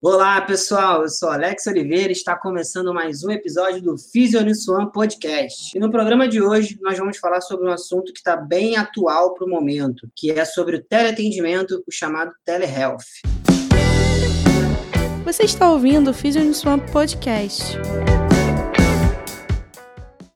Olá, pessoal. Eu sou Alex Oliveira e está começando mais um episódio do Fisionissuan Podcast. E no programa de hoje nós vamos falar sobre um assunto que está bem atual para o momento, que é sobre o teleatendimento, o chamado telehealth. Você está ouvindo o Fisionissuan Podcast.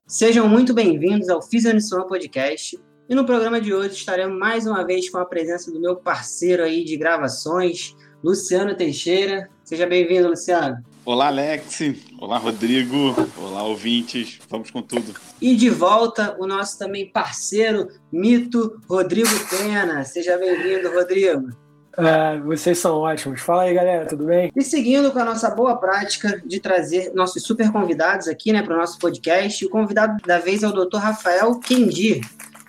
Sejam muito bem-vindos ao Fisionissuan Podcast. E no programa de hoje estaremos mais uma vez com a presença do meu parceiro aí de gravações, Luciano Teixeira. Seja bem-vindo, Luciano. Olá, Alex. Olá, Rodrigo. Olá, ouvintes. Vamos com tudo. E de volta, o nosso também parceiro, mito, Rodrigo Pena. Seja bem-vindo, Rodrigo. É, vocês são ótimos. Fala aí, galera, tudo bem? E seguindo com a nossa boa prática de trazer nossos super convidados aqui né, para o nosso podcast, o convidado da vez é o Dr. Rafael Kendi.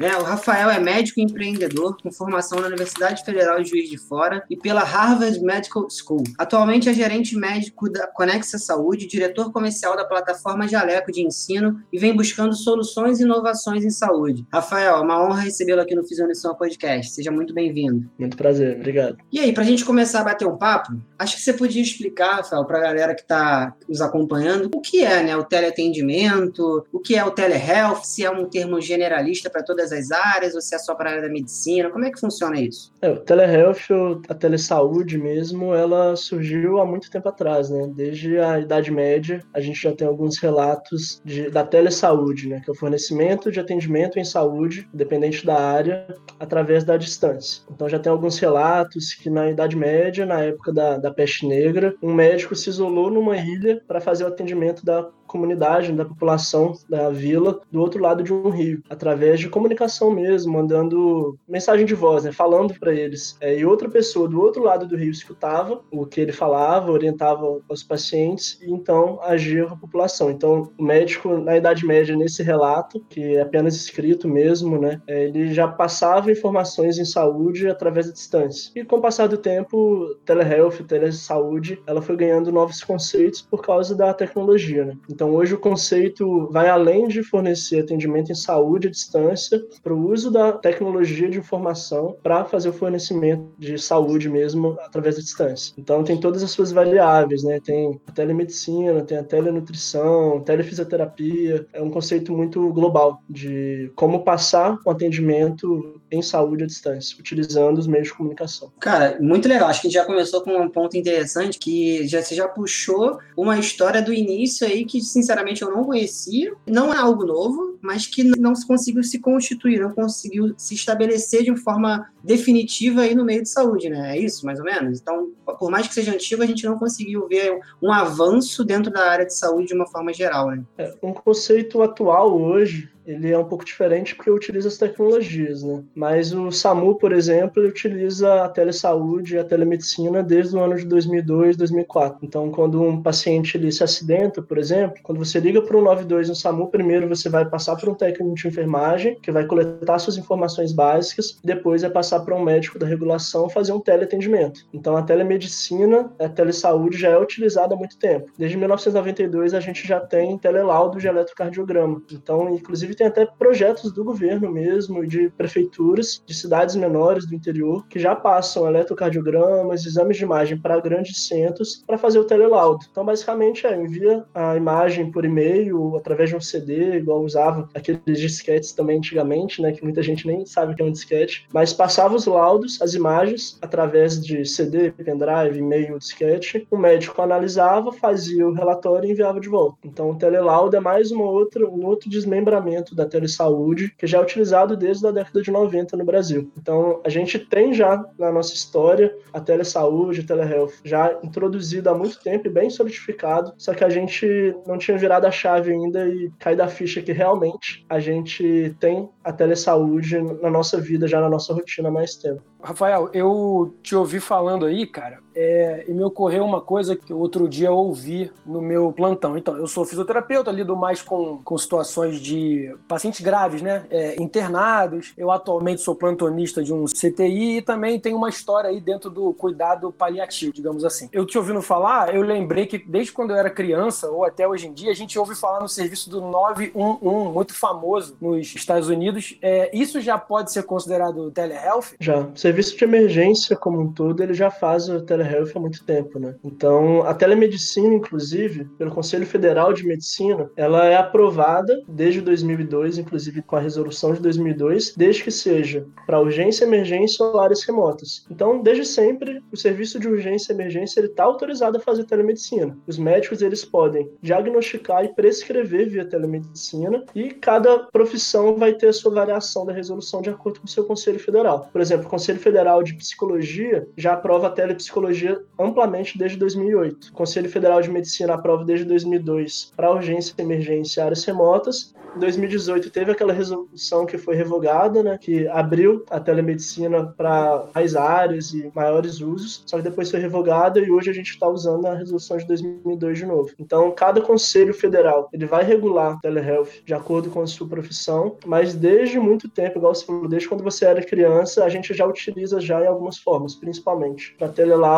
É, o Rafael é médico e empreendedor com formação na Universidade Federal de Juiz de Fora e pela Harvard Medical School. Atualmente é gerente médico da Conexa Saúde, diretor comercial da plataforma Jaleco de Ensino e vem buscando soluções e inovações em saúde. Rafael, é uma honra recebê-lo aqui no Fisionição Podcast. Seja muito bem-vindo. Muito prazer, obrigado. E aí, para a gente começar a bater um papo, acho que você podia explicar, Rafael, para a galera que está nos acompanhando, o que é né, o teleatendimento, o que é o telehealth, se é um termo generalista para todas as áreas ou se é só para a área da medicina? Como é que funciona isso? É, o telehealth, a telesaúde mesmo, ela surgiu há muito tempo atrás, né? Desde a Idade Média, a gente já tem alguns relatos de, da telesaúde, né? Que é o fornecimento de atendimento em saúde, dependente da área, através da distância. Então já tem alguns relatos que na Idade Média, na época da, da peste negra, um médico se isolou numa ilha para fazer o atendimento da comunidade, da população da vila, do outro lado de um rio, através de comunicação mesmo, mandando mensagem de voz, né, falando para eles. É, e outra pessoa do outro lado do rio escutava o que ele falava, orientava os pacientes e então agia com a população. Então, o médico, na Idade Média, nesse relato, que é apenas escrito mesmo, né, é, ele já passava informações em saúde através da distância. E com o passar do tempo, telehealth, telesaúde, ela foi ganhando novos conceitos por causa da tecnologia, né? Então, então, hoje o conceito vai além de fornecer atendimento em saúde à distância para o uso da tecnologia de informação para fazer o fornecimento de saúde mesmo através da distância. Então, tem todas as suas variáveis, né? Tem a telemedicina, tem a telenutrição, telefisioterapia. É um conceito muito global de como passar o atendimento em saúde à distância, utilizando os meios de comunicação. Cara, muito legal. Acho que a gente já começou com um ponto interessante que já, você já puxou uma história do início aí que sinceramente eu não conhecia. Não é algo novo, mas que não conseguiu se constituir, não conseguiu se estabelecer de forma definitiva aí no meio de saúde, né? É isso, mais ou menos? Então, por mais que seja antigo, a gente não conseguiu ver um avanço dentro da área de saúde de uma forma geral, né? É, um conceito atual hoje ele é um pouco diferente porque utiliza as tecnologias, né? Mas o SAMU, por exemplo, utiliza a telesaúde e a telemedicina desde o ano de 2002, 2004. Então, quando um paciente ele se acidenta, por exemplo, quando você liga para o 92 no SAMU, primeiro você vai passar por um técnico de enfermagem que vai coletar suas informações básicas, depois vai passar para um médico da regulação fazer um teleatendimento. Então, a telemedicina, a telesaúde já é utilizada há muito tempo. Desde 1992 a gente já tem telelaudo de eletrocardiograma. Então, inclusive Inclusive, tem até projetos do governo mesmo, de prefeituras, de cidades menores do interior, que já passam eletrocardiogramas, exames de imagem para grandes centros para fazer o telelaudo. Então, basicamente, é envia a imagem por e-mail, através de um CD, igual usava aqueles disquetes também antigamente, né, que muita gente nem sabe que é um disquete, mas passava os laudos, as imagens, através de CD, pendrive, e-mail, disquete. O médico analisava, fazia o relatório e enviava de volta. Então, o telelaudo é mais uma outra, um outro desmembramento da telesaúde, que já é utilizado desde a década de 90 no Brasil. Então, a gente tem já na nossa história a telesaúde, a telehealth, já introduzida há muito tempo e bem solidificado, só que a gente não tinha virado a chave ainda e caído a ficha que realmente a gente tem a telesaúde na nossa vida, já na nossa rotina há mais tempo. Rafael, eu te ouvi falando aí, cara, é, e me ocorreu uma coisa que outro dia eu ouvi no meu plantão. Então, eu sou fisioterapeuta, lido mais com, com situações de pacientes graves, né? É, internados. Eu atualmente sou plantonista de um CTI e também tenho uma história aí dentro do cuidado paliativo, digamos assim. Eu te ouvindo falar, eu lembrei que desde quando eu era criança, ou até hoje em dia, a gente ouve falar no serviço do 911, muito famoso nos Estados Unidos. É, isso já pode ser considerado telehealth? Já. Serviço de emergência como um todo, ele já faz o telehealth telehealth há muito tempo, né? Então, a telemedicina, inclusive, pelo Conselho Federal de Medicina, ela é aprovada desde 2002, inclusive com a resolução de 2002, desde que seja para urgência, emergência ou áreas remotas. Então, desde sempre, o serviço de urgência e emergência ele está autorizado a fazer telemedicina. Os médicos eles podem diagnosticar e prescrever via telemedicina e cada profissão vai ter a sua variação da resolução de acordo com o seu Conselho Federal. Por exemplo, o Conselho Federal de Psicologia já aprova a telepsicologia amplamente desde 2008. O Conselho Federal de Medicina aprova desde 2002 para urgência, emergência áreas remotas. Em 2018 teve aquela resolução que foi revogada, né, que abriu a telemedicina para mais áreas e maiores usos, só que depois foi revogada e hoje a gente está usando a resolução de 2002 de novo. Então, cada conselho federal ele vai regular telehealth de acordo com a sua profissão, mas desde muito tempo, igual você falou, desde quando você era criança, a gente já utiliza já em algumas formas, principalmente para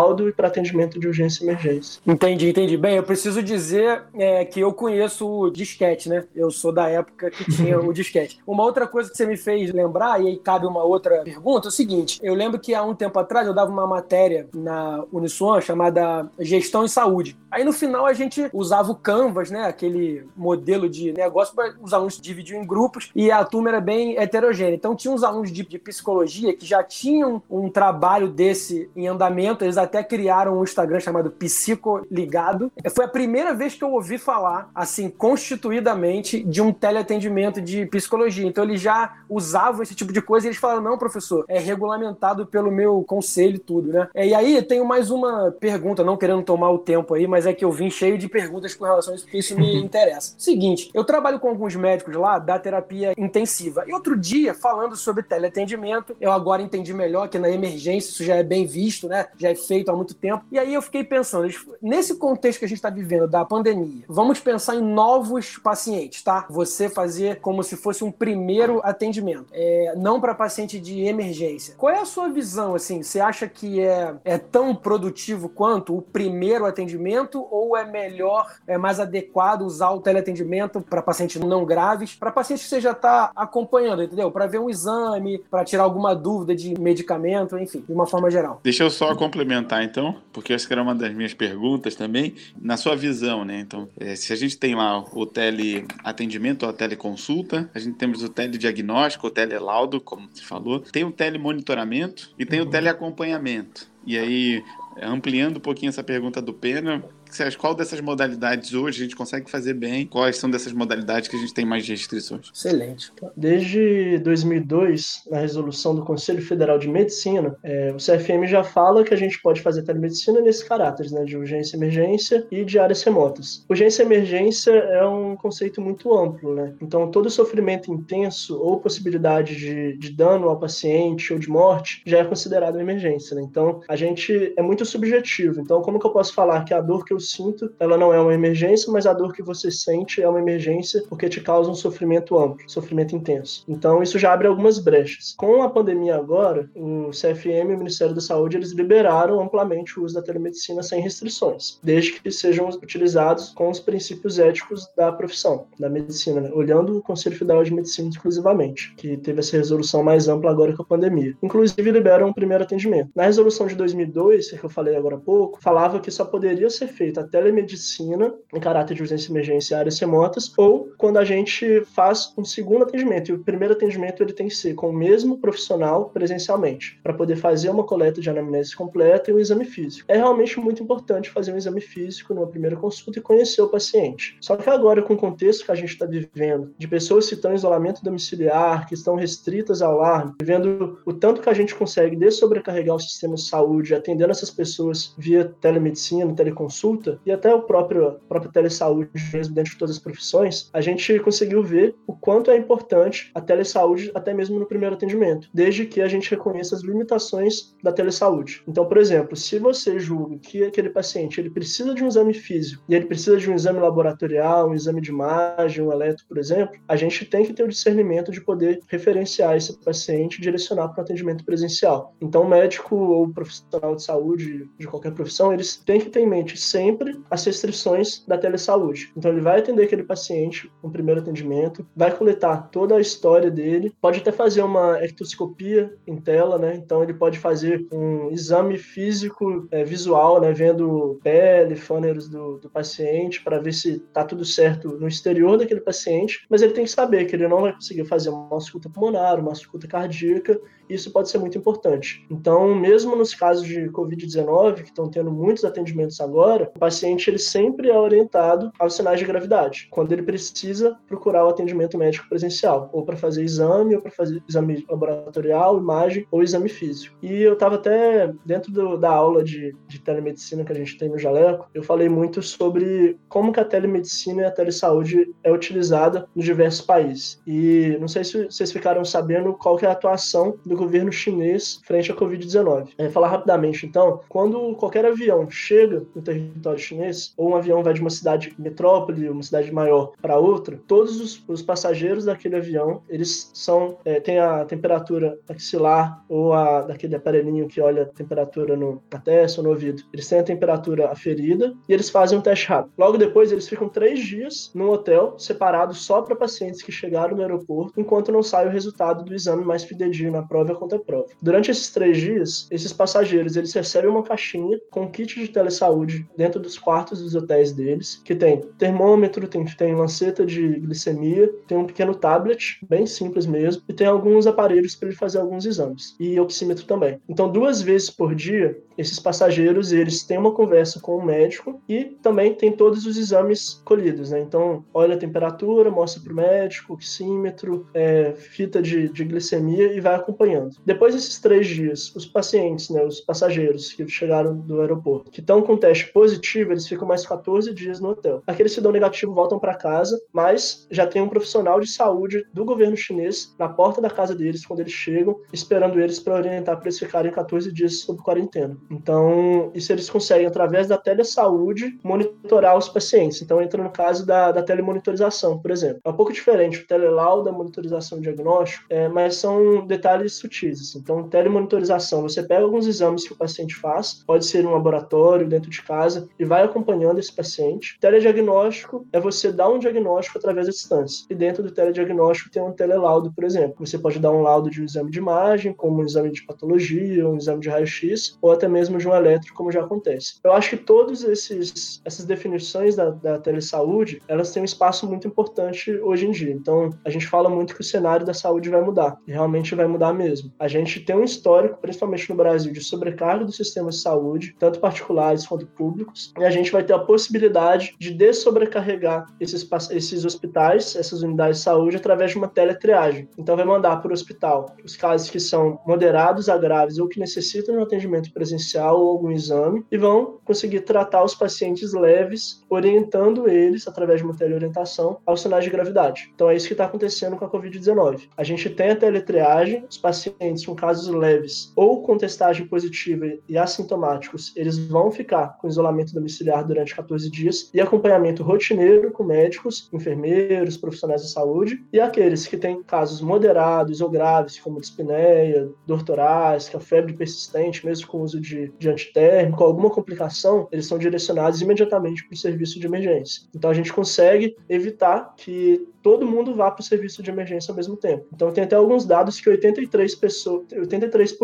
telelaudo e para atendimento de urgência e emergência. Entendi, entendi. Bem, eu preciso dizer é, que eu conheço o disquete, né? Eu sou da época que tinha o disquete. Uma outra coisa que você me fez lembrar, e aí cabe uma outra pergunta, é o seguinte: eu lembro que há um tempo atrás eu dava uma matéria na Uniswan chamada Gestão em Saúde. Aí no final a gente usava o Canvas, né? Aquele modelo de negócio para os alunos dividiam em grupos e a turma era bem heterogênea. Então tinha uns alunos de, de psicologia que já tinham um trabalho desse em andamento, eles até criaram um Instagram chamado Psico Ligado. Foi a primeira vez que eu ouvi falar, assim, constituidamente, de um teleatendimento de psicologia. Então eles já usavam esse tipo de coisa e eles falaram: não, professor, é regulamentado pelo meu conselho e tudo, né? E aí tenho mais uma pergunta, não querendo tomar o tempo aí, mas é que eu vim cheio de perguntas com relação a isso, porque isso me interessa. Seguinte, eu trabalho com alguns médicos lá da terapia intensiva. E outro dia, falando sobre teleatendimento, eu agora entendi melhor que na emergência isso já é bem visto, né? Já é feito há muito tempo. E aí eu fiquei pensando, nesse contexto que a gente está vivendo da pandemia, vamos pensar em novos pacientes, tá? Você fazer como se fosse um primeiro atendimento, é, não para paciente de emergência. Qual é a sua visão, assim? Você acha que é, é tão produtivo quanto o primeiro atendimento ou é melhor, é mais adequado usar o teleatendimento para pacientes não graves, para pacientes que você já está acompanhando, entendeu? Para ver um exame, para tirar alguma dúvida de medicamento, enfim, de uma forma geral. Deixa eu só complementar então, porque essa era uma das minhas perguntas também, na sua visão, né? Então, é, se a gente tem lá o teleatendimento ou a teleconsulta, a gente temos o telediagnóstico, o telelaudo, como você falou, tem o telemonitoramento e tem uhum. o teleacompanhamento. E aí, ampliando um pouquinho essa pergunta do Pena, você acha? Qual dessas modalidades hoje a gente consegue fazer bem? Quais são dessas modalidades que a gente tem mais restrições? Excelente. Desde 2002, na resolução do Conselho Federal de Medicina, é, o CFM já fala que a gente pode fazer telemedicina nesses caráteres, né, de urgência emergência e de áreas remotas. Urgência e emergência é um conceito muito amplo, né? Então, todo sofrimento intenso ou possibilidade de, de dano ao paciente ou de morte já é considerado uma emergência, né? Então, a gente é muito subjetivo. Então, como que eu posso falar que a dor que eu sinto, ela não é uma emergência, mas a dor que você sente é uma emergência porque te causa um sofrimento amplo, sofrimento intenso. Então isso já abre algumas brechas. Com a pandemia agora, o CFM o Ministério da Saúde eles liberaram amplamente o uso da telemedicina sem restrições, desde que sejam utilizados com os princípios éticos da profissão, da medicina, né? olhando o Conselho Federal de Medicina exclusivamente, que teve essa resolução mais ampla agora com a pandemia. Inclusive liberam o primeiro atendimento. Na resolução de 2002, que eu falei agora há pouco, falava que só poderia ser feito feita a telemedicina em caráter de urgência emergência em áreas remotas, ou quando a gente faz um segundo atendimento. E o primeiro atendimento ele tem que ser com o mesmo profissional presencialmente, para poder fazer uma coleta de anamnese completa e um exame físico. É realmente muito importante fazer um exame físico numa primeira consulta e conhecer o paciente. Só que agora, com o contexto que a gente está vivendo, de pessoas que estão em isolamento domiciliar, que estão restritas ao lar, vendo o tanto que a gente consegue dessobrecarregar o sistema de saúde, atendendo essas pessoas via telemedicina, teleconsulta, e até o próprio, a própria telesaúde mesmo dentro de todas as profissões, a gente conseguiu ver o quanto é importante a telesaúde até mesmo no primeiro atendimento, desde que a gente reconheça as limitações da telesaúde. Então, por exemplo, se você julga que aquele paciente ele precisa de um exame físico e ele precisa de um exame laboratorial, um exame de imagem, um eletro, por exemplo, a gente tem que ter o discernimento de poder referenciar esse paciente e direcionar para o atendimento presencial. Então, o médico ou profissional de saúde de, de qualquer profissão, eles têm que ter em mente sempre as restrições da telesaúde. Então, ele vai atender aquele paciente no primeiro atendimento, vai coletar toda a história dele, pode até fazer uma ectoscopia em tela, né? Então, ele pode fazer um exame físico é, visual, né? Vendo pele, fôneros do, do paciente, para ver se tá tudo certo no exterior daquele paciente, mas ele tem que saber que ele não vai conseguir fazer uma ausculta pulmonar, uma ausculta cardíaca, isso pode ser muito importante. Então, mesmo nos casos de COVID-19, que estão tendo muitos atendimentos agora, o paciente ele sempre é orientado aos sinais de gravidade, quando ele precisa procurar o atendimento médico presencial, ou para fazer exame, ou para fazer exame laboratorial, imagem ou exame físico. E eu estava até dentro do, da aula de, de telemedicina que a gente tem no Jaleco, eu falei muito sobre como que a telemedicina e a telesaúde é utilizada nos diversos países. E não sei se vocês ficaram sabendo qual que é a atuação do do governo chinês frente à Covid-19. É, falar rapidamente, então, quando qualquer avião chega no território chinês, ou um avião vai de uma cidade metrópole, uma cidade maior para outra, todos os, os, passageiros daquele avião, eles são, é, têm a temperatura axilar ou a, daquele aparelhinho que olha a temperatura no, na testa ou no ouvido. Eles têm a temperatura aferida e eles fazem um teste rápido. Logo depois, eles ficam três dias num hotel separado só para pacientes que chegaram no aeroporto, enquanto não sai o resultado do exame mais fidedigno na prova prova contra prova. Durante esses três dias, esses passageiros eles recebem uma caixinha com kit de telesaúde dentro dos quartos dos hotéis deles, que tem termômetro, tem, tem lanceta de glicemia, tem um pequeno tablet, bem simples mesmo, e tem alguns aparelhos para ele fazer alguns exames, e oxímetro também. Então, duas vezes por dia, esses passageiros eles têm uma conversa com o médico e também tem todos os exames colhidos, né? Então, olha a temperatura, mostra para o médico, oxímetro, é, fita de, de glicemia e vai acompanhando. Depois desses três dias, os pacientes, né, os passageiros que chegaram do aeroporto, que estão com teste positivo, eles ficam mais 14 dias no hotel. Aqueles que dão negativo voltam para casa, mas já tem um profissional de saúde do governo chinês na porta da casa deles quando eles chegam, esperando eles para orientar para eles ficarem 14 dias sob quarentena. Então, isso eles conseguem, através da telesaúde, monitorar os pacientes. Então, entra no caso da, da telemonitorização, por exemplo. É um pouco diferente o telelau da monitorização diagnóstico, é, mas são detalhes sutis. Assim. Então, telemonitorização, você pega alguns exames que o paciente faz, pode ser um laboratório, dentro de casa, e vai acompanhando esse paciente. Telediagnóstico é você dar um diagnóstico através da distância. E dentro do telediagnóstico tem um telelaudo, por exemplo. Você pode dar um laudo de um exame de imagem, como um exame de patologia, um exame de raio-x, ou até mesmo de um eletro, como já acontece. Eu acho que todas essas definições da, da telesaúde, elas têm um espaço muito importante hoje em dia. Então, a gente fala muito que o cenário da saúde vai mudar. E realmente vai mudar mesmo. A gente tem um histórico, principalmente no Brasil, de sobrecarga dos sistemas de saúde, tanto particulares quanto públicos, e a gente vai ter a possibilidade de dessobrecarregar esses, esses hospitais, essas unidades de saúde, através de uma teletriagem. Então, vai mandar para o hospital os casos que são moderados a graves ou que necessitam de um atendimento presencial ou algum exame, e vão conseguir tratar os pacientes leves, orientando eles, através de uma teleorientação, aos sinais de gravidade. Então, é isso que está acontecendo com a Covid-19. A gente tem a teletriagem, os pacientes com casos leves ou com testagem positiva e assintomáticos, eles vão ficar com isolamento domiciliar durante 14 dias e acompanhamento rotineiro com médicos, enfermeiros, profissionais de saúde. E aqueles que têm casos moderados ou graves, como dispneia, dor torácica, febre persistente, mesmo com uso de, de antitérmico, alguma complicação, eles são direcionados imediatamente para o serviço de emergência. Então a gente consegue evitar que todo mundo vá para o serviço de emergência ao mesmo tempo. Então, tem até alguns dados que 83%, pessoas, 83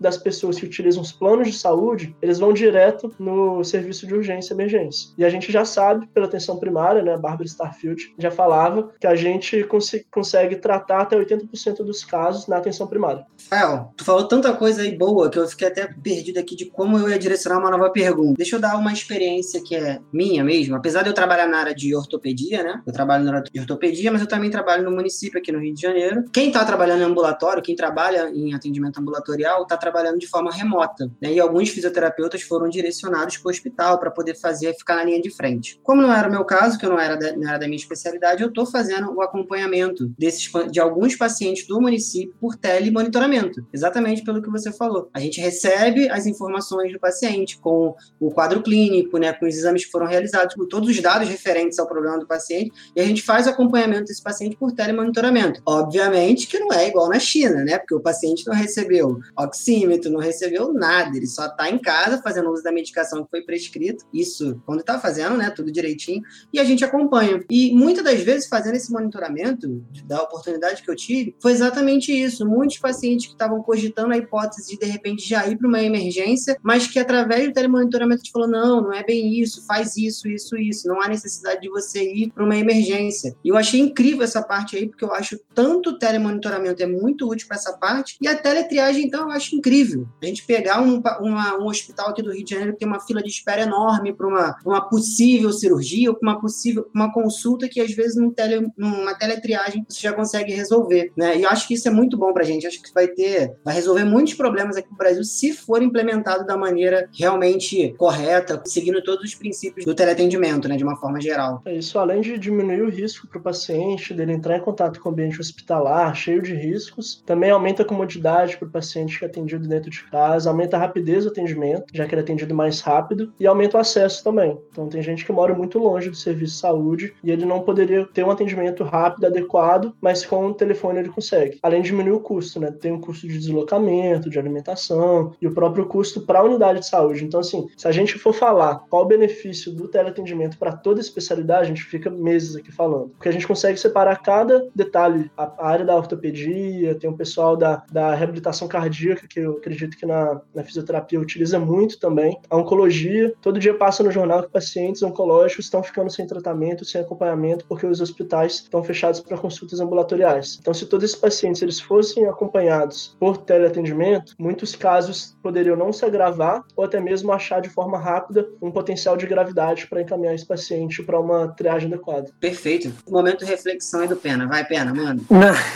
das pessoas que utilizam os planos de saúde, eles vão direto no serviço de urgência e emergência. E a gente já sabe, pela atenção primária, né, a Barbara Starfield já falava que a gente cons consegue tratar até 80% dos casos na atenção primária. Rafael, tu falou tanta coisa aí boa que eu fiquei até perdido aqui de como eu ia direcionar uma nova pergunta. Deixa eu dar uma experiência que é minha mesmo. Apesar de eu trabalhar na área de ortopedia, né? Eu trabalho na área de ortopedia ortopedia, mas eu também trabalho no município aqui no Rio de Janeiro. Quem está trabalhando em ambulatório, quem trabalha em atendimento ambulatorial, está trabalhando de forma remota. Né? E alguns fisioterapeutas foram direcionados para o hospital para poder fazer, ficar na linha de frente. Como não era o meu caso, que eu não era da, não era da minha especialidade, eu estou fazendo o acompanhamento desses, de alguns pacientes do município por telemonitoramento. Exatamente pelo que você falou. A gente recebe as informações do paciente com o quadro clínico, né, com os exames que foram realizados, com todos os dados referentes ao problema do paciente, e a gente faz o acompanhamento acompanhamento desse paciente por telemonitoramento. Obviamente que não é igual na China, né? Porque o paciente não recebeu oxímetro, não recebeu nada, ele só está em casa fazendo uso da medicação que foi prescrito, isso quando está fazendo, né, tudo direitinho, e a gente acompanha. E muitas das vezes, fazendo esse monitoramento, da oportunidade que eu tive, foi exatamente isso. Muitos pacientes que estavam cogitando a hipótese de, de repente, já ir para uma emergência, mas que através do telemonitoramento gente falou: não, não é bem isso, faz isso, isso, isso, não há necessidade de você ir para uma emergência. E eu achei incrível essa parte aí, porque eu acho tanto o telemonitoramento é muito útil para essa parte, e a teletriagem, então, eu acho incrível. A gente pegar um, uma, um hospital aqui do Rio de Janeiro que tem uma fila de espera enorme para uma, uma possível cirurgia ou uma possível uma consulta que às vezes num tele, numa teletriagem você já consegue resolver, né? E eu acho que isso é muito bom para a gente. Acho que vai ter, vai resolver muitos problemas aqui no Brasil se for implementado da maneira realmente correta, seguindo todos os princípios do teleatendimento, né, de uma forma geral. Isso, além de diminuir o risco para o paciente dele entrar em contato com o ambiente hospitalar, cheio de riscos, também aumenta a comodidade para o paciente que é atendido dentro de casa, aumenta a rapidez do atendimento, já que ele é atendido mais rápido, e aumenta o acesso também. Então tem gente que mora muito longe do serviço de saúde e ele não poderia ter um atendimento rápido, adequado, mas com o telefone ele consegue. Além de diminuir o custo, né? Tem um custo de deslocamento, de alimentação e o próprio custo para a unidade de saúde. Então, assim, se a gente for falar qual o benefício do teleatendimento para toda especialidade, a gente fica meses aqui falando. Porque a gente consegue separar cada detalhe. A área da ortopedia, tem o pessoal da, da reabilitação cardíaca, que eu acredito que na, na fisioterapia utiliza muito também. A oncologia, todo dia passa no jornal que pacientes oncológicos estão ficando sem tratamento, sem acompanhamento, porque os hospitais estão fechados para consultas ambulatoriais. Então, se todos esses pacientes eles fossem acompanhados por teleatendimento, muitos casos poderiam não se agravar ou até mesmo achar de forma rápida um potencial de gravidade para encaminhar esse paciente para uma triagem adequada. Perfeito. Momento de reflexão aí do Pena. Vai, Pena, mano.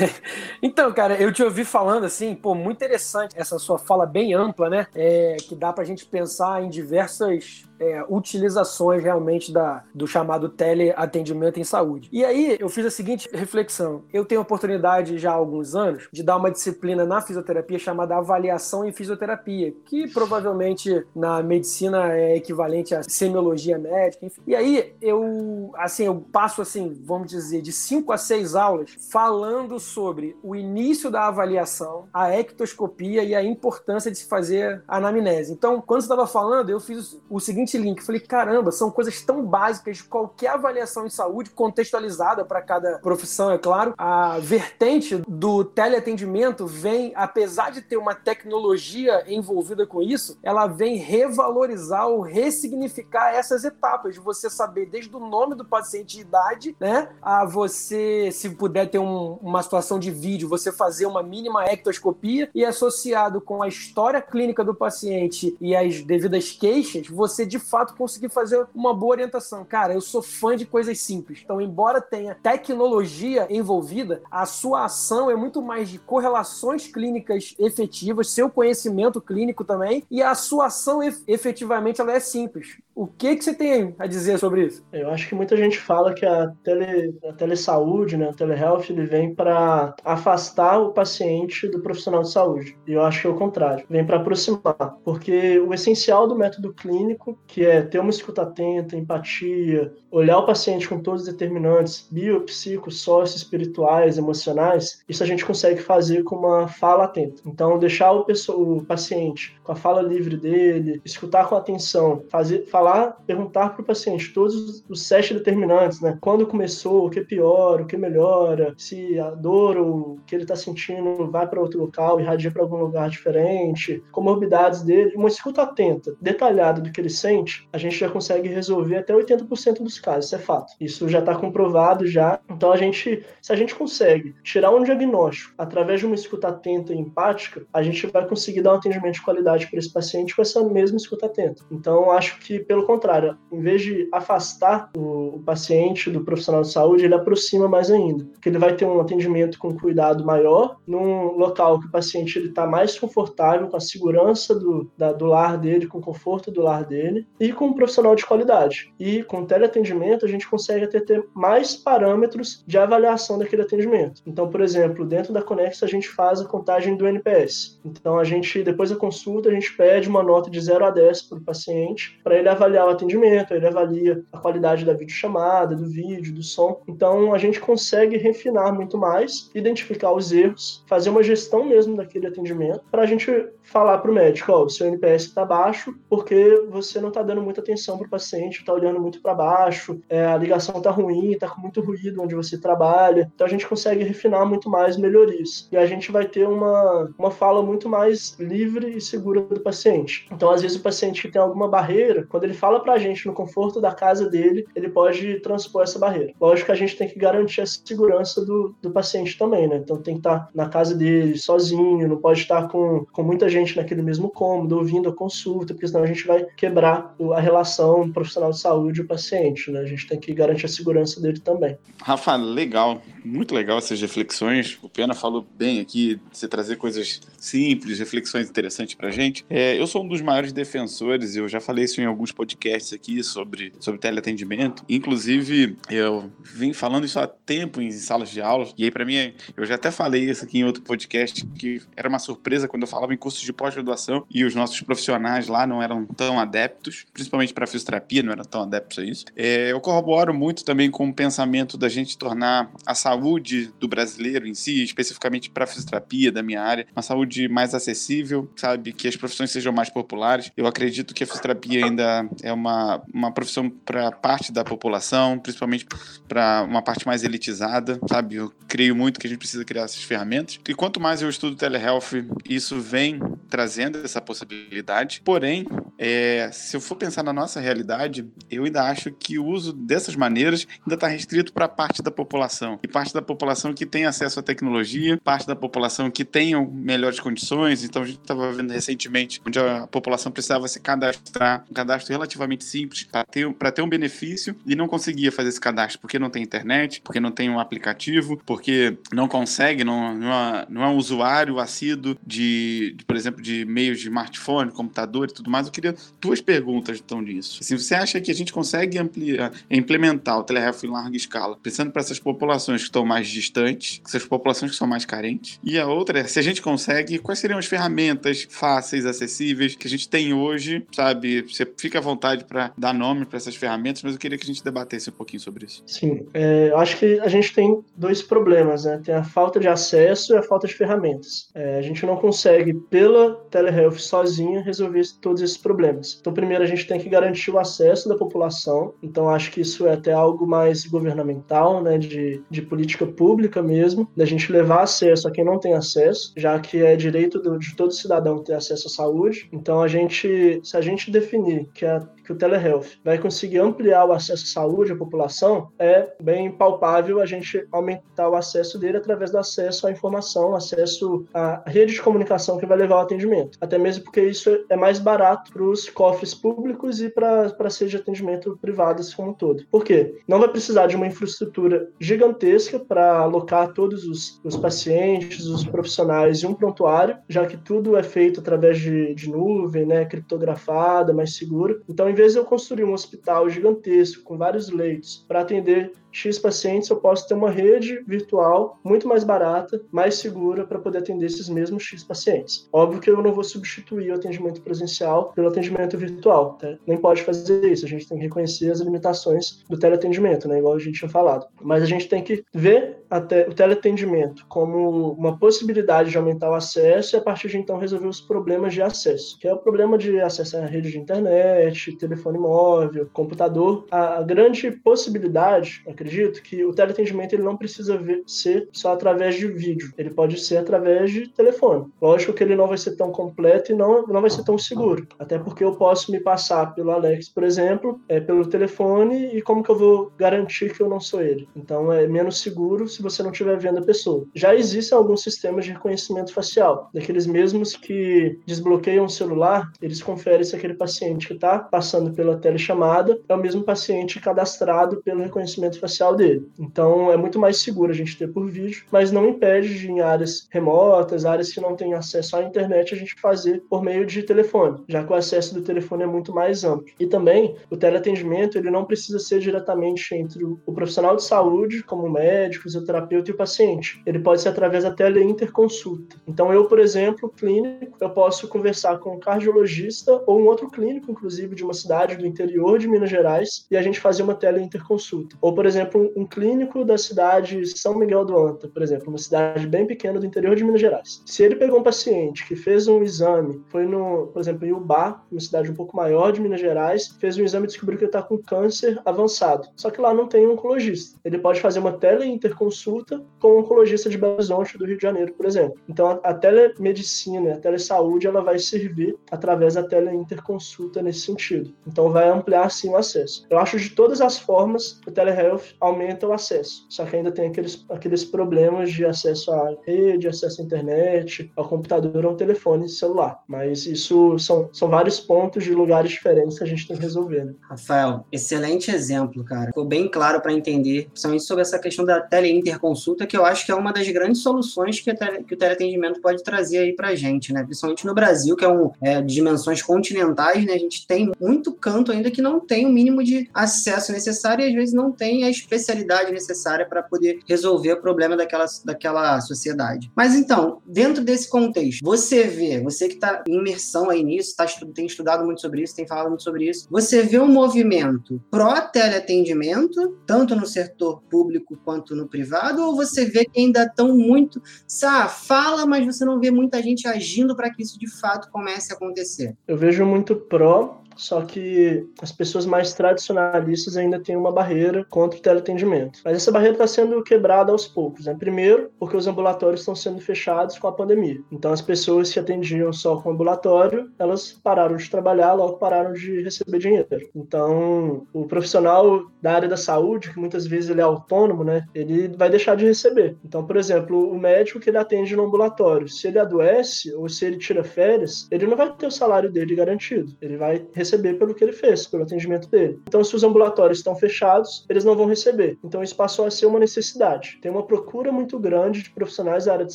então, cara, eu te ouvi falando assim, pô, muito interessante essa sua fala bem ampla, né? É, que dá para a gente pensar em diversas é, utilizações realmente da, do chamado teleatendimento em saúde. E aí eu fiz a seguinte reflexão: eu tenho a oportunidade já há alguns anos de dar uma disciplina na fisioterapia chamada avaliação em fisioterapia, que provavelmente na medicina é equivalente à semiologia médica, enfim. E aí eu, assim, eu passo assim, vamos dizer, de cinco a seis aulas falando sobre o início da avaliação, a ectoscopia e a importância de se fazer anamnese. Então, quando você estava falando, eu fiz o seguinte link. Falei, caramba, são coisas tão básicas de qualquer avaliação em saúde, contextualizada para cada profissão, é claro. A vertente do teleatendimento vem, apesar de ter uma tecnologia envolvida com isso, ela vem revalorizar ou ressignificar essas etapas, de você saber desde o nome do paciente e idade, né, a você, se puder ter um, uma situação de vídeo, você fazer uma mínima ectoscopia e associado com a história clínica do paciente e as devidas queixas, você de fato conseguir fazer uma boa orientação. Cara, eu sou fã de coisas simples. Então, embora tenha tecnologia envolvida, a sua ação é muito mais de correlações clínicas efetivas, seu conhecimento clínico também, e a sua ação efetivamente ela é simples. O que, que você tem a dizer sobre isso? Eu acho que muita gente fala que a, tele, a telesaúde, né, o telehealth, ele vem para afastar o paciente do profissional de saúde. E eu acho que é o contrário, vem para aproximar. Porque o essencial do método clínico, que é ter uma escuta atenta, empatia, olhar o paciente com todos os determinantes bio, psico, sócio, espirituais, emocionais, isso a gente consegue fazer com uma fala atenta. Então, deixar o, pessoa, o paciente com a fala livre dele, escutar com atenção, fazer, falar perguntar para o paciente todos os sete determinantes, né? Quando começou, o que piora, o que melhora, se a dor ou o que ele está sentindo vai para outro local, irradia para algum lugar diferente, comorbidades dele, uma escuta atenta, detalhada do que ele sente, a gente já consegue resolver até 80% dos casos, isso é fato. Isso já está comprovado já. Então a gente, se a gente consegue tirar um diagnóstico através de uma escuta atenta e empática, a gente vai conseguir dar um atendimento de para esse paciente com essa mesma escuta atenta. Então acho que pelo contrário, em vez de afastar o, o, paciente do profissional de saúde, ele aproxima mais ainda, porque ele vai ter um atendimento com cuidado maior, num local que o paciente está mais confortável, com a segurança do, da, do lar dele, com o conforto do lar dele, e com um profissional de qualidade. E com teleatendimento, a gente consegue até ter mais parâmetros de avaliação daquele atendimento. Então, por exemplo, dentro da Conex, a gente faz a contagem do NPS. Então, a gente, depois da consulta, a gente pede uma nota de 0 a 10 para o paciente, para ele avaliar o atendimento, ele avalia a qualidade da videochamada, do vídeo, do som. Então a gente consegue refinar muito mais, identificar os erros, fazer uma gestão mesmo daquele atendimento para a gente falar para o médico ó, o seu NPS está baixo porque você não está dando muita atenção para o paciente, está olhando muito para baixo, é, a ligação está ruim, está com muito ruído onde você trabalha. Então a gente consegue refinar muito mais melhorias. E a gente vai ter uma, uma fala muito mais livre e segura do paciente. Então, às vezes, o paciente que tem alguma barreira, quando ele fala para a gente no conforto da casa dele, ele pode transpor essa barreira. Lógico que a gente tem que garantir a segurança do, do paciente também, né? Então tem que estar na casa dele, sozinho, não pode estar com, com muita gente naquele mesmo cômodo, ouvindo a consulta, porque senão a gente vai quebrar a relação profissional de saúde e o paciente, né? A gente tem que garantir a segurança dele também. Rafa, legal, muito legal essas reflexões. O Pena falou bem aqui, você trazer coisas simples, reflexões interessantes pra gente. É, eu sou um dos maiores defensores, eu já falei isso em alguns podcasts aqui sobre, sobre teleatendimento. Inclusive, eu vim falando isso há tempo em salas de aula, e aí para mim, eu já até falei isso aqui em outro podcast, que era uma surpresa quando eu falava em cursos de pós-graduação e os nossos profissionais lá não eram tão adeptos, principalmente para fisioterapia, não eram tão adeptos a isso. É, eu corroboro muito também com o pensamento da gente tornar a saúde do brasileiro em si, especificamente para fisioterapia da minha área, uma saúde mais acessível, sabe? Que as profissões sejam mais populares. Eu acredito que a fisioterapia ainda é uma, uma profissão para parte da população, principalmente para uma parte mais elitizada, sabe? Eu creio muito que a gente precisa criar essas ferramentas. E quanto mais eu estudo telehealth, isso vem trazendo essa possibilidade. Porém, é, se eu for pensar na nossa realidade, eu ainda acho que o uso dessas maneiras ainda está restrito para parte da população. E parte da população que tem acesso à tecnologia, parte da população que tem melhores condições. Então, a gente estava vendo recentemente onde a população precisava se cadastrar, um cadastro relativamente simples para ter, ter um benefício e não conseguia fazer esse cadastro porque não tem internet, porque não tem um aplicativo, porque não consegue, não, não, é, não é um usuário assíduo de, de, por exemplo, de meios de smartphone, computador e tudo mais. Eu queria duas perguntas então disso. Assim, você acha que a gente consegue ampliar, implementar o telehealth em larga escala, pensando para essas populações estão mais distantes, essas populações que são mais carentes? E a outra é, se a gente consegue, quais seriam as ferramentas fáceis, acessíveis que a gente tem hoje, sabe? Você fica à vontade para dar nome para essas ferramentas, mas eu queria que a gente debatesse um pouquinho sobre isso. Sim, é, eu acho que a gente tem dois problemas, né? Tem a falta de acesso e a falta de ferramentas. É, a gente não consegue, pela telehealth sozinha, resolver todos esses problemas. Então, primeiro, a gente tem que garantir o acesso da população. Então, acho que isso é até algo mais governamental, né? De, de política pública mesmo, da gente levar acesso a quem não tem acesso, já que é direito de todo cidadão ter acesso à saúde. Então, a gente, se a gente definir que a que o telehealth vai conseguir ampliar o acesso à saúde à população, é bem palpável a gente aumentar o acesso dele através do acesso à informação, acesso à rede de comunicação que vai levar ao atendimento. Até mesmo porque isso é mais barato para os cofres públicos e para a rede de atendimento privadas como um todo. Por quê? Não vai precisar de uma infraestrutura gigantesca para alocar todos os, os pacientes, os profissionais em um prontuário, já que tudo é feito através de, de nuvem, né, criptografada, mais segura. Então, vez de eu construir um hospital gigantesco com vários leitos para atender X pacientes, eu posso ter uma rede virtual muito mais barata, mais segura para poder atender esses mesmos X pacientes. Óbvio que eu não vou substituir o atendimento presencial pelo atendimento virtual, tá? nem pode fazer isso, a gente tem que reconhecer as limitações do teleatendimento, né? igual a gente tinha falado. Mas a gente tem que ver até o teleatendimento como uma possibilidade de aumentar o acesso e a partir de então resolver os problemas de acesso, que é o problema de acesso à rede de internet, telefone móvel, computador. A grande possibilidade, acredito, acredito que o teleatendimento ele não precisa ver, ser só através de vídeo, ele pode ser através de telefone. Lógico que ele não vai ser tão completo e não, não vai ser tão seguro, até porque eu posso me passar pelo Alex, por exemplo, é, pelo telefone e como que eu vou garantir que eu não sou ele? Então é menos seguro se você não estiver vendo a pessoa. Já existem alguns sistemas de reconhecimento facial, daqueles mesmos que desbloqueiam o celular, eles conferem se aquele paciente que está passando pela telechamada é o mesmo paciente cadastrado pelo reconhecimento facial dele. Então é muito mais seguro a gente ter por vídeo, mas não impede de em áreas remotas, áreas que não têm acesso à internet, a gente fazer por meio de telefone, já que o acesso do telefone é muito mais amplo. E também o teleatendimento ele não precisa ser diretamente entre o profissional de saúde, como o médico, fisioterapeuta e o paciente. Ele pode ser através da teleinterconsulta. Então eu, por exemplo, clínico, eu posso conversar com um cardiologista ou um outro clínico, inclusive de uma cidade do interior de Minas Gerais e a gente fazia uma teleinterconsulta. Ou, por exemplo, um clínico da cidade São Miguel do Anta, por exemplo, uma cidade bem pequena do interior de Minas Gerais. Se ele pegou um paciente que fez um exame, foi no, por exemplo, em Ubá, uma cidade um pouco maior de Minas Gerais, fez um exame e descobriu que ele está com câncer avançado. Só que lá não tem um oncologista. Ele pode fazer uma teleinterconsulta com um oncologista de Belo Horizonte do Rio de Janeiro, por exemplo. Então, a, a telemedicina, a telesaúde, ela vai servir através da teleinterconsulta nesse sentido. Então, vai ampliar, sim, o acesso. Eu acho de todas as formas, o telehealth aumenta o acesso. Só que ainda tem aqueles, aqueles problemas de acesso à rede, acesso à internet, ao computador, ao telefone celular. Mas isso são, são vários pontos de lugares diferentes que a gente tem que resolver. Né? Rafael, excelente exemplo, cara. Ficou bem claro para entender, principalmente sobre essa questão da teleinterconsulta, que eu acho que é uma das grandes soluções que, tele, que o teleatendimento pode trazer aí para gente, né? Principalmente no Brasil, que é um é, de dimensões continentais, né? A gente tem muito canto ainda que não tem o mínimo de acesso necessário e às vezes não tem a especialidade necessária para poder resolver o problema daquela, daquela sociedade. Mas então, dentro desse contexto, você vê, você que está em imersão aí nisso, tá, tem estudado muito sobre isso, tem falado muito sobre isso, você vê um movimento pró-teleatendimento, tanto no setor público quanto no privado, ou você vê que ainda estão muito, sabe, fala, mas você não vê muita gente agindo para que isso de fato comece a acontecer? Eu vejo muito pró, só que as pessoas mais tradicionalistas ainda têm uma barreira contra o teleatendimento. Mas essa barreira está sendo quebrada aos poucos. Né? Primeiro, porque os ambulatórios estão sendo fechados com a pandemia. Então, as pessoas que atendiam só com ambulatório, elas pararam de trabalhar, logo pararam de receber dinheiro. Então, o profissional da área da saúde, que muitas vezes ele é autônomo, né? Ele vai deixar de receber. Então, por exemplo, o médico que ele atende no ambulatório, se ele adoece ou se ele tira férias, ele não vai ter o salário dele garantido. Ele vai receber receber pelo que ele fez, pelo atendimento dele. Então, se os ambulatórios estão fechados, eles não vão receber. Então, isso passou a ser uma necessidade. Tem uma procura muito grande de profissionais da área de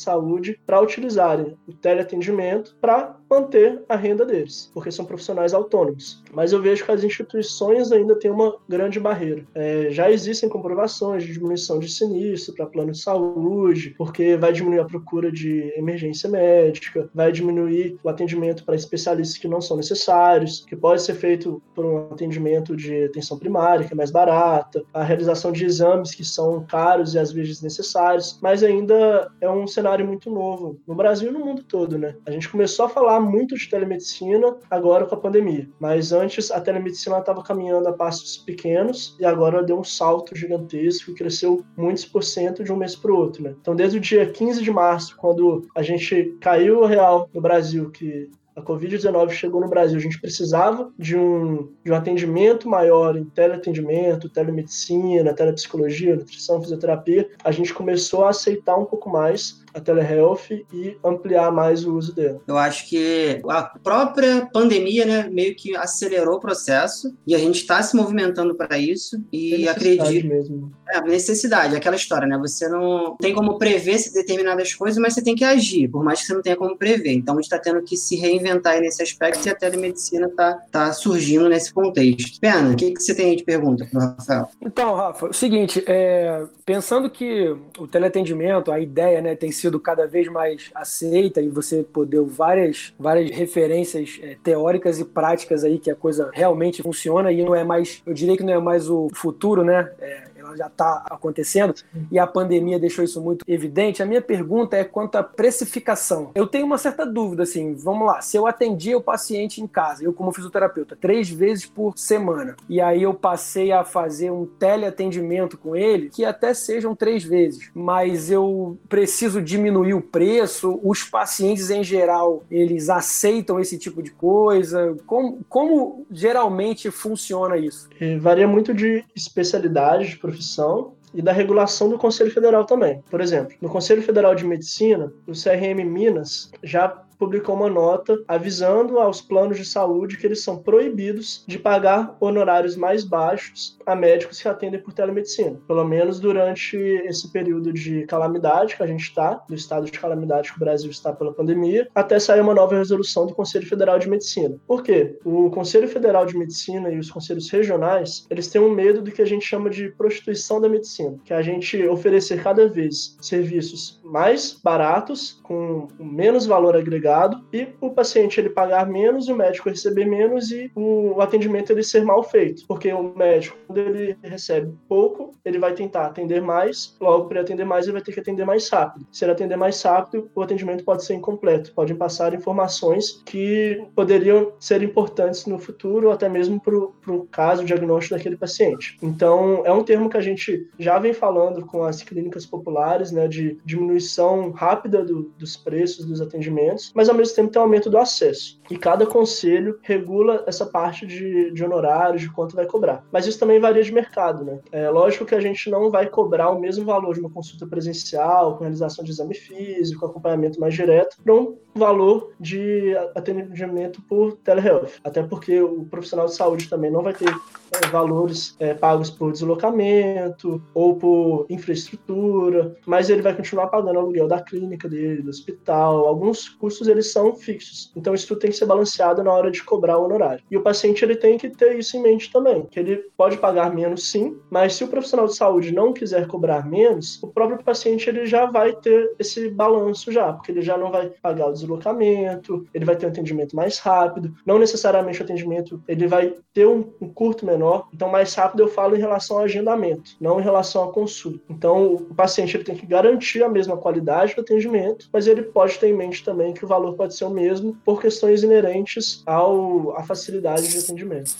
saúde para utilizarem o teleatendimento para manter a renda deles, porque são profissionais autônomos. Mas eu vejo que as instituições ainda têm uma grande barreira. É, já existem comprovações de diminuição de sinistro para plano de saúde, porque vai diminuir a procura de emergência médica, vai diminuir o atendimento para especialistas que não são necessários, que pode ser feito por um atendimento de atenção primária, que é mais barata, a realização de exames que são caros e às vezes necessários, mas ainda é um cenário muito novo no Brasil e no mundo todo, né? A gente começou a falar muito de telemedicina agora com a pandemia, mas antes a telemedicina estava caminhando a passos pequenos e agora deu um salto gigantesco e cresceu muitos por cento de um mês para o outro, né? Então, desde o dia 15 de março, quando a gente caiu o real no Brasil, que a Covid-19 chegou no Brasil, a gente precisava de um, de um atendimento maior em teleatendimento, telemedicina, telepsicologia, nutrição, fisioterapia, a gente começou a aceitar um pouco mais a telehealth e ampliar mais o uso dela. Eu acho que a própria pandemia, né, meio que acelerou o processo e a gente está se movimentando para isso e acredito mesmo. É, necessidade, aquela história, né? Você não tem como prever determinadas coisas, mas você tem que agir, por mais que você não tenha como prever. Então a gente está tendo que se reinventar nesse aspecto e a telemedicina está tá surgindo nesse contexto. Pena, o que, que você tem aí de pergunta para o Rafael? Então, Rafa, o seguinte, é, pensando que o teleatendimento, a ideia, né, tem sido cada vez mais aceita e você pô, deu várias, várias referências é, teóricas e práticas aí que a coisa realmente funciona e não é mais, eu diria que não é mais o futuro, né? É, já está acontecendo e a pandemia deixou isso muito evidente. A minha pergunta é quanto à precificação. Eu tenho uma certa dúvida, assim, vamos lá, se eu atendia o paciente em casa, eu como fisioterapeuta, três vezes por semana, e aí eu passei a fazer um teleatendimento com ele, que até sejam três vezes, mas eu preciso diminuir o preço, os pacientes em geral, eles aceitam esse tipo de coisa, como, como geralmente funciona isso? É, varia muito de especialidade, de e da regulação do Conselho Federal também. Por exemplo, no Conselho Federal de Medicina, o CRM Minas já publicou uma nota avisando aos planos de saúde que eles são proibidos de pagar honorários mais baixos a médicos que atendem por telemedicina, pelo menos durante esse período de calamidade que a gente está, do estado de calamidade que o Brasil está pela pandemia, até sair uma nova resolução do Conselho Federal de Medicina. Por quê? O Conselho Federal de Medicina e os conselhos regionais, eles têm um medo do que a gente chama de prostituição da medicina, que é a gente oferecer cada vez serviços mais baratos, com menos valor agregado e o paciente ele pagar menos, o médico receber menos e o atendimento ele ser mal feito, porque o médico quando ele recebe pouco, ele vai tentar atender mais, logo para atender mais ele vai ter que atender mais rápido. Se ele atender mais rápido, o atendimento pode ser incompleto, podem passar informações que poderiam ser importantes no futuro até mesmo para o caso diagnóstico daquele paciente. Então, é um termo que a gente já vem falando com as clínicas populares, né, de diminuição rápida do, dos preços dos atendimentos, mas ao mesmo tempo tem um aumento do acesso. E cada conselho regula essa parte de, de honorários, de quanto vai cobrar. Mas isso também varia de mercado, né? É lógico que a gente não vai cobrar o mesmo valor de uma consulta presencial, com realização de exame físico, acompanhamento mais direto, para um valor de atendimento por telehealth. Até porque o profissional de saúde também não vai ter é, valores é, pagos por deslocamento ou por infraestrutura, mas ele vai continuar pagando o aluguel da clínica dele, do hospital. Alguns custos eles são fixos. Então isso tudo tem que ser balanceado na hora de cobrar o honorário. E o paciente ele tem que ter isso em mente também, que ele pode pagar menos sim, mas se o profissional de saúde não quiser cobrar menos, o próprio paciente ele já vai ter esse balanço já, porque ele já não vai pagar o deslocamento, ele vai ter um atendimento mais rápido, não necessariamente o atendimento ele vai ter um, um curto menor, então mais rápido eu falo em relação ao agendamento, não em relação à consulta. Então o paciente ele tem que garantir a mesma qualidade do atendimento, mas ele pode ter em mente também que o valor pode ser o mesmo por questões inerentes ao, à facilidade de atendimento.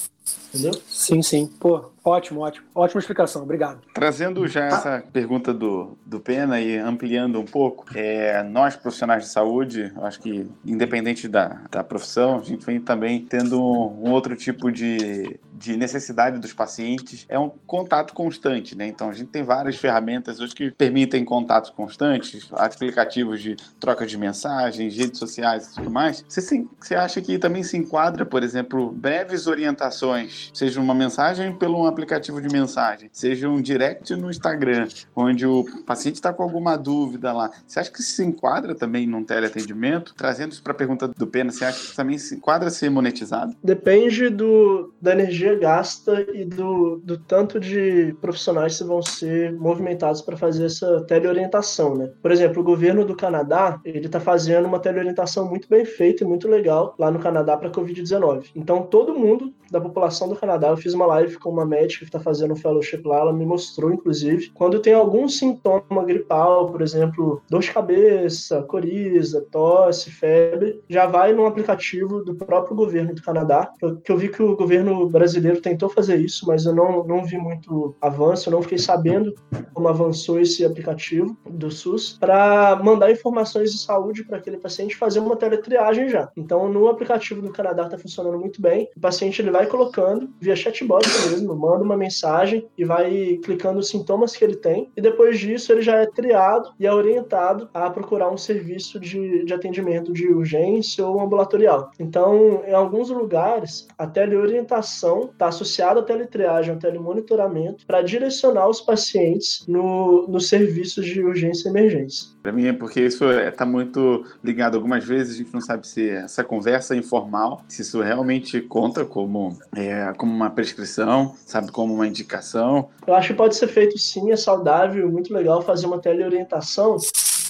Entendeu? Sim, sim. Pô, ótimo, ótimo. Ótima explicação, obrigado. Trazendo já essa pergunta do, do Pena e ampliando um pouco, é, nós profissionais de saúde, acho que independente da, da profissão, a gente vem também tendo um, um outro tipo de, de necessidade dos pacientes, é um contato constante, né? Então a gente tem várias ferramentas hoje que permitem contatos constantes, aplicativos de troca de mensagens, redes sociais e tudo mais. Você, você acha que também se enquadra, por exemplo, breves orientações seja uma mensagem pelo um aplicativo de mensagem, seja um direct no Instagram, onde o paciente está com alguma dúvida lá. Você acha que se enquadra também num teleatendimento? Trazendo isso para a pergunta do Pena, você acha que também se enquadra ser monetizado? Depende do, da energia gasta e do, do tanto de profissionais que vão ser movimentados para fazer essa teleorientação, né? Por exemplo, o governo do Canadá, ele está fazendo uma teleorientação muito bem feita e muito legal lá no Canadá para Covid-19. Então, todo mundo da população do Canadá. Eu fiz uma live com uma médica que está fazendo um fellowship lá, ela me mostrou, inclusive, quando tem algum sintoma gripal, por exemplo, dor de cabeça, coriza, tosse, febre, já vai num aplicativo do próprio governo do Canadá, que eu vi que o governo brasileiro tentou fazer isso, mas eu não, não vi muito avanço, eu não fiquei sabendo como avançou esse aplicativo do SUS, para mandar informações de saúde para aquele paciente fazer uma teletriagem já. Então, no aplicativo do Canadá está funcionando muito bem, o paciente ele vai vai colocando via chatbot mesmo, manda uma mensagem e vai clicando os sintomas que ele tem. E depois disso, ele já é triado e é orientado a procurar um serviço de, de atendimento de urgência ou ambulatorial. Então, em alguns lugares, a teleorientação está associada à teletriagem, ao telemonitoramento, para direcionar os pacientes no, nos serviços de urgência e emergência. Para mim é porque isso está é, muito ligado. Algumas vezes a gente não sabe se essa conversa informal, se isso realmente conta como, é, como uma prescrição, sabe, como uma indicação. Eu acho que pode ser feito sim, é saudável, muito legal fazer uma teleorientação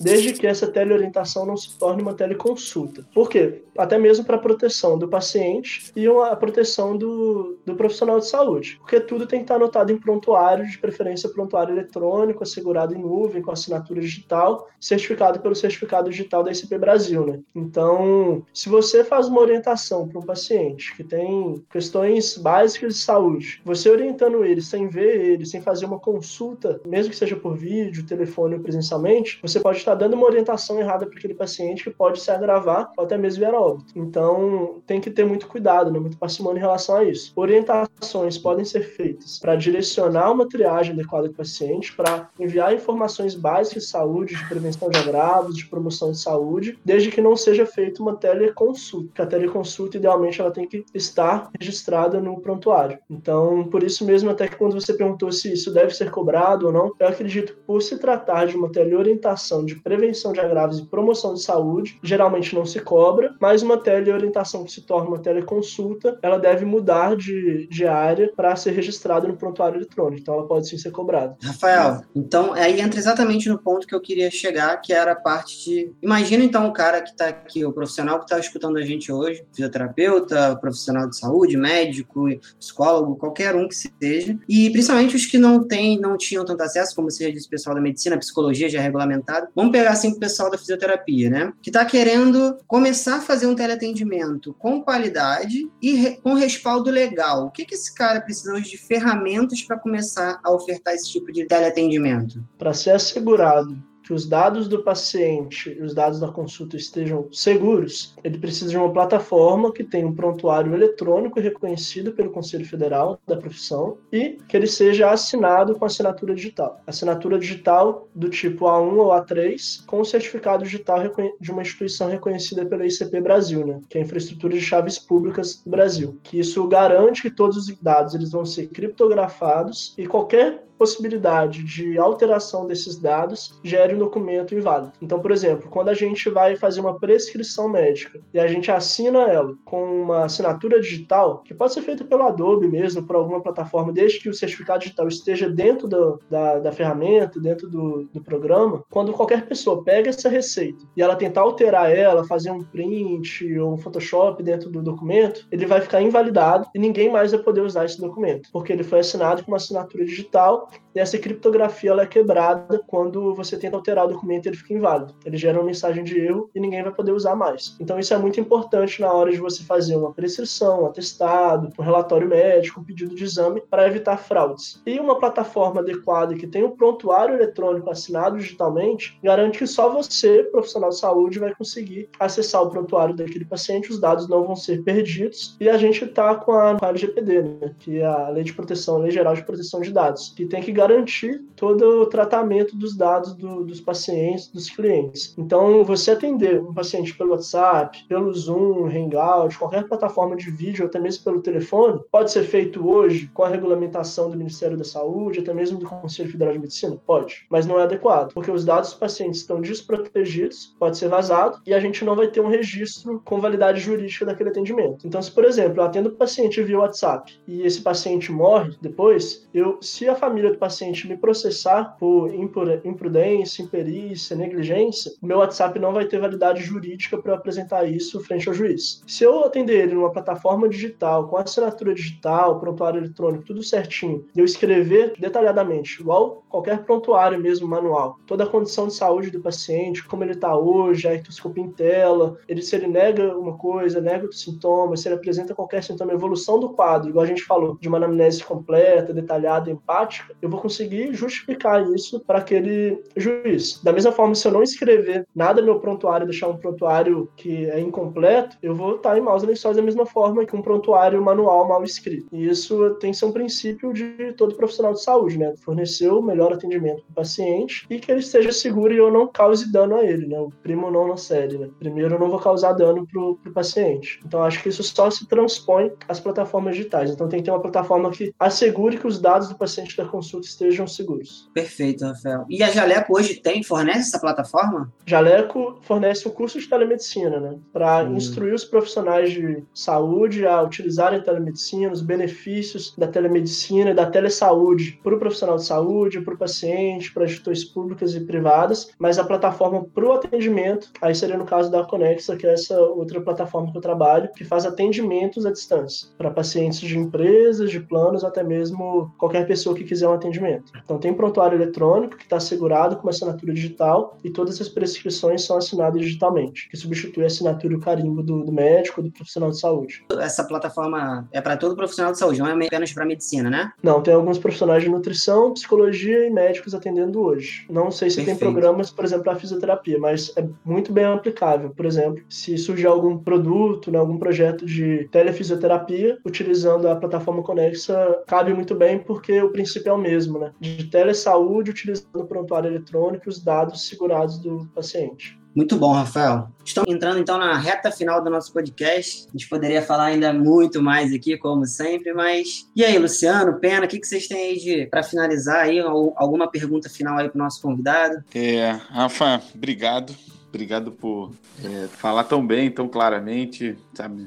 desde que essa teleorientação não se torne uma teleconsulta. Por quê? Até mesmo para a proteção do paciente e a proteção do, do profissional de saúde. Porque tudo tem que estar anotado em prontuário, de preferência prontuário eletrônico, assegurado em nuvem, com assinatura digital, certificado pelo certificado digital da ICP Brasil, né? Então, se você faz uma orientação para um paciente que tem questões básicas de saúde, você orientando ele sem ver ele, sem fazer uma consulta, mesmo que seja por vídeo, telefone ou presencialmente, você pode está dando uma orientação errada para aquele paciente que pode se agravar ou até mesmo virar óbito. Então, tem que ter muito cuidado, né? muito parcimônia em relação a isso. Orientações podem ser feitas para direcionar uma triagem adequada do paciente, para enviar informações básicas de saúde, de prevenção de agravos, de promoção de saúde, desde que não seja feita uma teleconsulta. Porque a teleconsulta, idealmente, ela tem que estar registrada no prontuário. Então, por isso mesmo, até que quando você perguntou se isso deve ser cobrado ou não, eu acredito por se tratar de uma teleorientação de de prevenção de agravos e promoção de saúde, geralmente não se cobra, mas uma teleorientação que se torna uma teleconsulta, ela deve mudar de, de área para ser registrada no prontuário eletrônico, então ela pode sim ser cobrada. Rafael, então aí entra exatamente no ponto que eu queria chegar, que era a parte de. Imagina então o cara que está aqui, o profissional que está escutando a gente hoje, fisioterapeuta, profissional de saúde, médico, psicólogo, qualquer um que seja, e principalmente os que não têm, não tinham tanto acesso, como disse, o pessoal da medicina, psicologia já é regulamentado. Vamos pegar assim o pessoal da fisioterapia, né? Que está querendo começar a fazer um teleatendimento com qualidade e re com respaldo legal. O que, que esse cara precisa hoje de ferramentas para começar a ofertar esse tipo de teleatendimento? Para ser assegurado que os dados do paciente e os dados da consulta estejam seguros, ele precisa de uma plataforma que tenha um prontuário eletrônico reconhecido pelo Conselho Federal da profissão e que ele seja assinado com assinatura digital. Assinatura digital do tipo A1 ou A3 com certificado digital de uma instituição reconhecida pela ICP Brasil, né, que é a Infraestrutura de Chaves Públicas do Brasil. Que isso garante que todos os dados eles vão ser criptografados e qualquer possibilidade de alteração desses dados gere um documento inválido. Então, por exemplo, quando a gente vai fazer uma prescrição médica e a gente assina ela com uma assinatura digital, que pode ser feita pelo Adobe mesmo, por alguma plataforma, desde que o certificado digital esteja dentro do, da, da ferramenta, dentro do, do programa, quando qualquer pessoa pega essa receita e ela tentar alterar ela, fazer um print ou um Photoshop dentro do documento, ele vai ficar invalidado e ninguém mais vai poder usar esse documento, porque ele foi assinado com uma assinatura digital e essa criptografia ela é quebrada quando você tenta alterar o documento ele fica inválido. Ele gera uma mensagem de erro e ninguém vai poder usar mais. Então isso é muito importante na hora de você fazer uma prescrição, um atestado, um relatório médico, um pedido de exame para evitar fraudes. E uma plataforma adequada que tem um prontuário eletrônico assinado digitalmente garante que só você, profissional de saúde, vai conseguir acessar o prontuário daquele paciente, os dados não vão ser perdidos. E a gente está com a, LGPD, né, que é a Lei de Proteção, Lei Geral de Proteção de Dados, que tem que garantir todo o tratamento dos dados do, dos pacientes, dos clientes. Então, você atender um paciente pelo WhatsApp, pelo Zoom, Hangout, qualquer plataforma de vídeo, até mesmo pelo telefone, pode ser feito hoje com a regulamentação do Ministério da Saúde, até mesmo do Conselho Federal de Medicina? Pode, mas não é adequado, porque os dados dos pacientes estão desprotegidos, pode ser vazado, e a gente não vai ter um registro com validade jurídica daquele atendimento. Então, se, por exemplo, eu atendo o paciente via WhatsApp e esse paciente morre depois, eu, se a família do paciente me processar por imprudência, imperícia, negligência, o meu WhatsApp não vai ter validade jurídica para apresentar isso frente ao juiz. Se eu atender ele numa plataforma digital, com assinatura digital, prontuário eletrônico, tudo certinho, eu escrever detalhadamente, igual qualquer prontuário mesmo manual, toda a condição de saúde do paciente, como ele está hoje, a ectoscopia em tela, ele, se ele nega uma coisa, nega outro sintoma, se ele apresenta qualquer sintoma, evolução do quadro, igual a gente falou, de uma anamnese completa, detalhada, empática, eu vou conseguir justificar isso para aquele juiz. Da mesma forma, se eu não escrever nada no meu prontuário, deixar um prontuário que é incompleto, eu vou estar em maus lençóis da mesma forma que um prontuário manual mal escrito. E isso tem que ser um princípio de todo profissional de saúde, né? Fornecer o melhor atendimento para o paciente e que ele esteja seguro e eu não cause dano a ele, né? O primo não na série, né? Primeiro, eu não vou causar dano para o paciente. Então, acho que isso só se transpõe às plataformas digitais. Então, tem que ter uma plataforma que assegure que os dados do paciente consulta consulta estejam seguros. Perfeito, Rafael. E a Jaleco hoje tem, fornece essa plataforma? Jaleco fornece um curso de telemedicina, né? Para hum. instruir os profissionais de saúde a utilizarem a telemedicina, os benefícios da telemedicina e da telesaúde para o profissional de saúde, para o paciente, para instituições públicas e privadas, mas a plataforma para o atendimento, aí seria no caso da Conexa, que é essa outra plataforma que eu trabalho, que faz atendimentos à distância para pacientes de empresas, de planos, até mesmo qualquer pessoa que quiser um atendimento. Então tem prontuário eletrônico que está assegurado com uma assinatura digital e todas as prescrições são assinadas digitalmente, que substitui a assinatura e o carimbo do, do médico, do profissional de saúde. Essa plataforma é para todo profissional de saúde, não é apenas para medicina, né? Não, tem alguns profissionais de nutrição, psicologia e médicos atendendo hoje. Não sei se Perfeito. tem programas, por exemplo, para fisioterapia, mas é muito bem aplicável. Por exemplo, se surgir algum produto, né, algum projeto de telefisioterapia, utilizando a plataforma Conexa, cabe muito bem porque o princípio é o mesmo né? De telesaúde utilizando o prontuário eletrônico e os dados segurados do paciente. Muito bom, Rafael. Estamos entrando então na reta final do nosso podcast. A gente poderia falar ainda muito mais aqui, como sempre, mas e aí, Luciano, Pena, o que, que vocês têm aí de para finalizar aí? Alguma pergunta final aí para o nosso convidado? É, Rafa, obrigado. Obrigado por é, falar tão bem, tão claramente, sabe?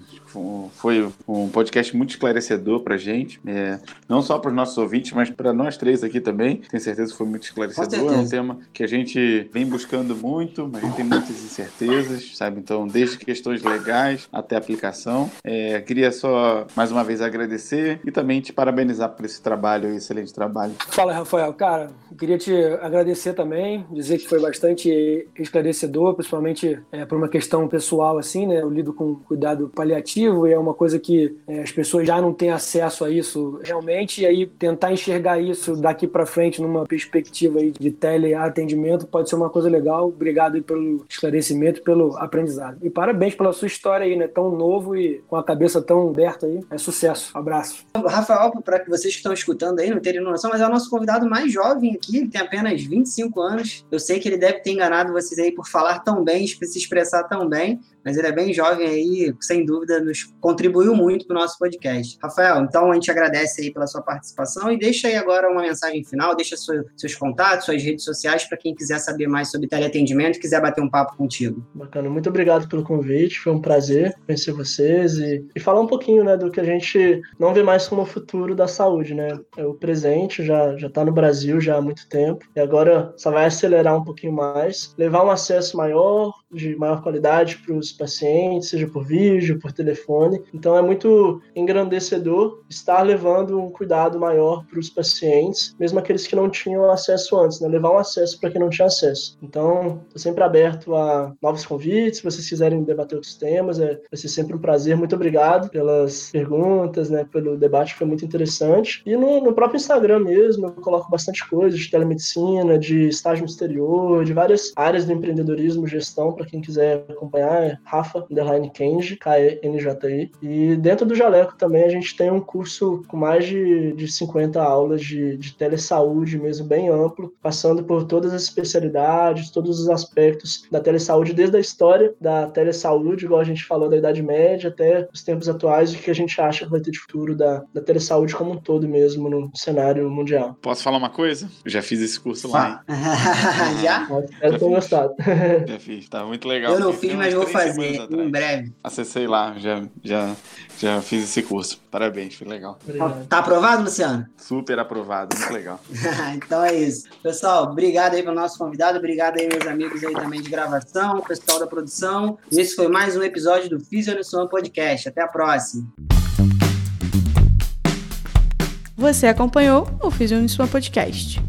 Foi um podcast muito esclarecedor para gente, é, não só para os nossos ouvintes, mas para nós três aqui também. Tenho certeza que foi muito esclarecedor. É um tema que a gente vem buscando muito, mas a gente tem muitas incertezas, sabe? Então, desde questões legais até aplicação. É, queria só mais uma vez agradecer e também te parabenizar por esse trabalho, excelente trabalho. Fala, Rafael. Cara, queria te agradecer também, dizer que foi bastante esclarecedor, principalmente é, por uma questão pessoal, assim, né? Eu lido com cuidado paliativo e é uma coisa que é, as pessoas já não têm acesso a isso realmente, e aí tentar enxergar isso daqui para frente numa perspectiva aí de teleatendimento pode ser uma coisa legal. Obrigado pelo esclarecimento, pelo aprendizado. E parabéns pela sua história aí, né? Tão novo e com a cabeça tão aberta aí. É sucesso. Abraço. Rafael, para vocês que estão escutando aí, não terem noção, mas é o nosso convidado mais jovem aqui, ele tem apenas 25 anos. Eu sei que ele deve ter enganado vocês aí por falar tão bem, se expressar tão bem, mas ele é bem jovem aí, sem dúvida, nos contribuiu muito para o nosso podcast. Rafael, então a gente agradece aí pela sua participação e deixa aí agora uma mensagem final, deixa seus contatos, suas redes sociais para quem quiser saber mais sobre teleatendimento quiser bater um papo contigo. Bacana, muito obrigado pelo convite, foi um prazer conhecer vocês e, e falar um pouquinho né, do que a gente não vê mais como o futuro da saúde, né? É o presente já já está no Brasil já há muito tempo e agora só vai acelerar um pouquinho mais, levar um acesso maior, de maior qualidade para os pacientes, seja por vídeo, por telefone. Então é muito engrandecedor estar levando um cuidado maior para os pacientes, mesmo aqueles que não tinham acesso antes, né? levar um acesso para quem não tinha acesso. Então, estou sempre aberto a novos convites, se vocês quiserem debater outros temas, é, vai ser sempre um prazer. Muito obrigado pelas perguntas, né, pelo debate, foi muito interessante. E no, no próprio Instagram mesmo, eu coloco bastante coisa de telemedicina, de estágio no exterior, de várias áreas do empreendedorismo, gestão, para quem quiser acompanhar, é Rafa Underline Kenji, K-E-N-J-I. E dentro do Jaleco também a gente tem um curso com mais de, de 50 aulas de, de telesaúde mesmo, bem amplo, passando por todas as especialidades, todos os aspectos da telesaúde, desde a história da telesaúde, igual a gente falou da Idade Média, até os tempos atuais, e que a gente acha que vai ter de futuro da, da telesaúde como um todo mesmo no cenário mundial. Posso falar uma coisa? Eu já fiz esse curso lá. já? Espero ter gostado. Já fiz, tá muito legal. Eu não fiz, mas vou fazer em breve. Acessei lá, já, já, já fiz esse curso. Parabéns, foi legal. Obrigado. Tá aprovado, Luciano? Super aprovado, muito legal. então é isso. Pessoal, obrigado aí para o nosso convidado, obrigado aí meus amigos aí também de gravação, pessoal da produção. Esse foi mais um episódio do Fisio no Podcast. Até a próxima. Você acompanhou o Fisio no Podcast.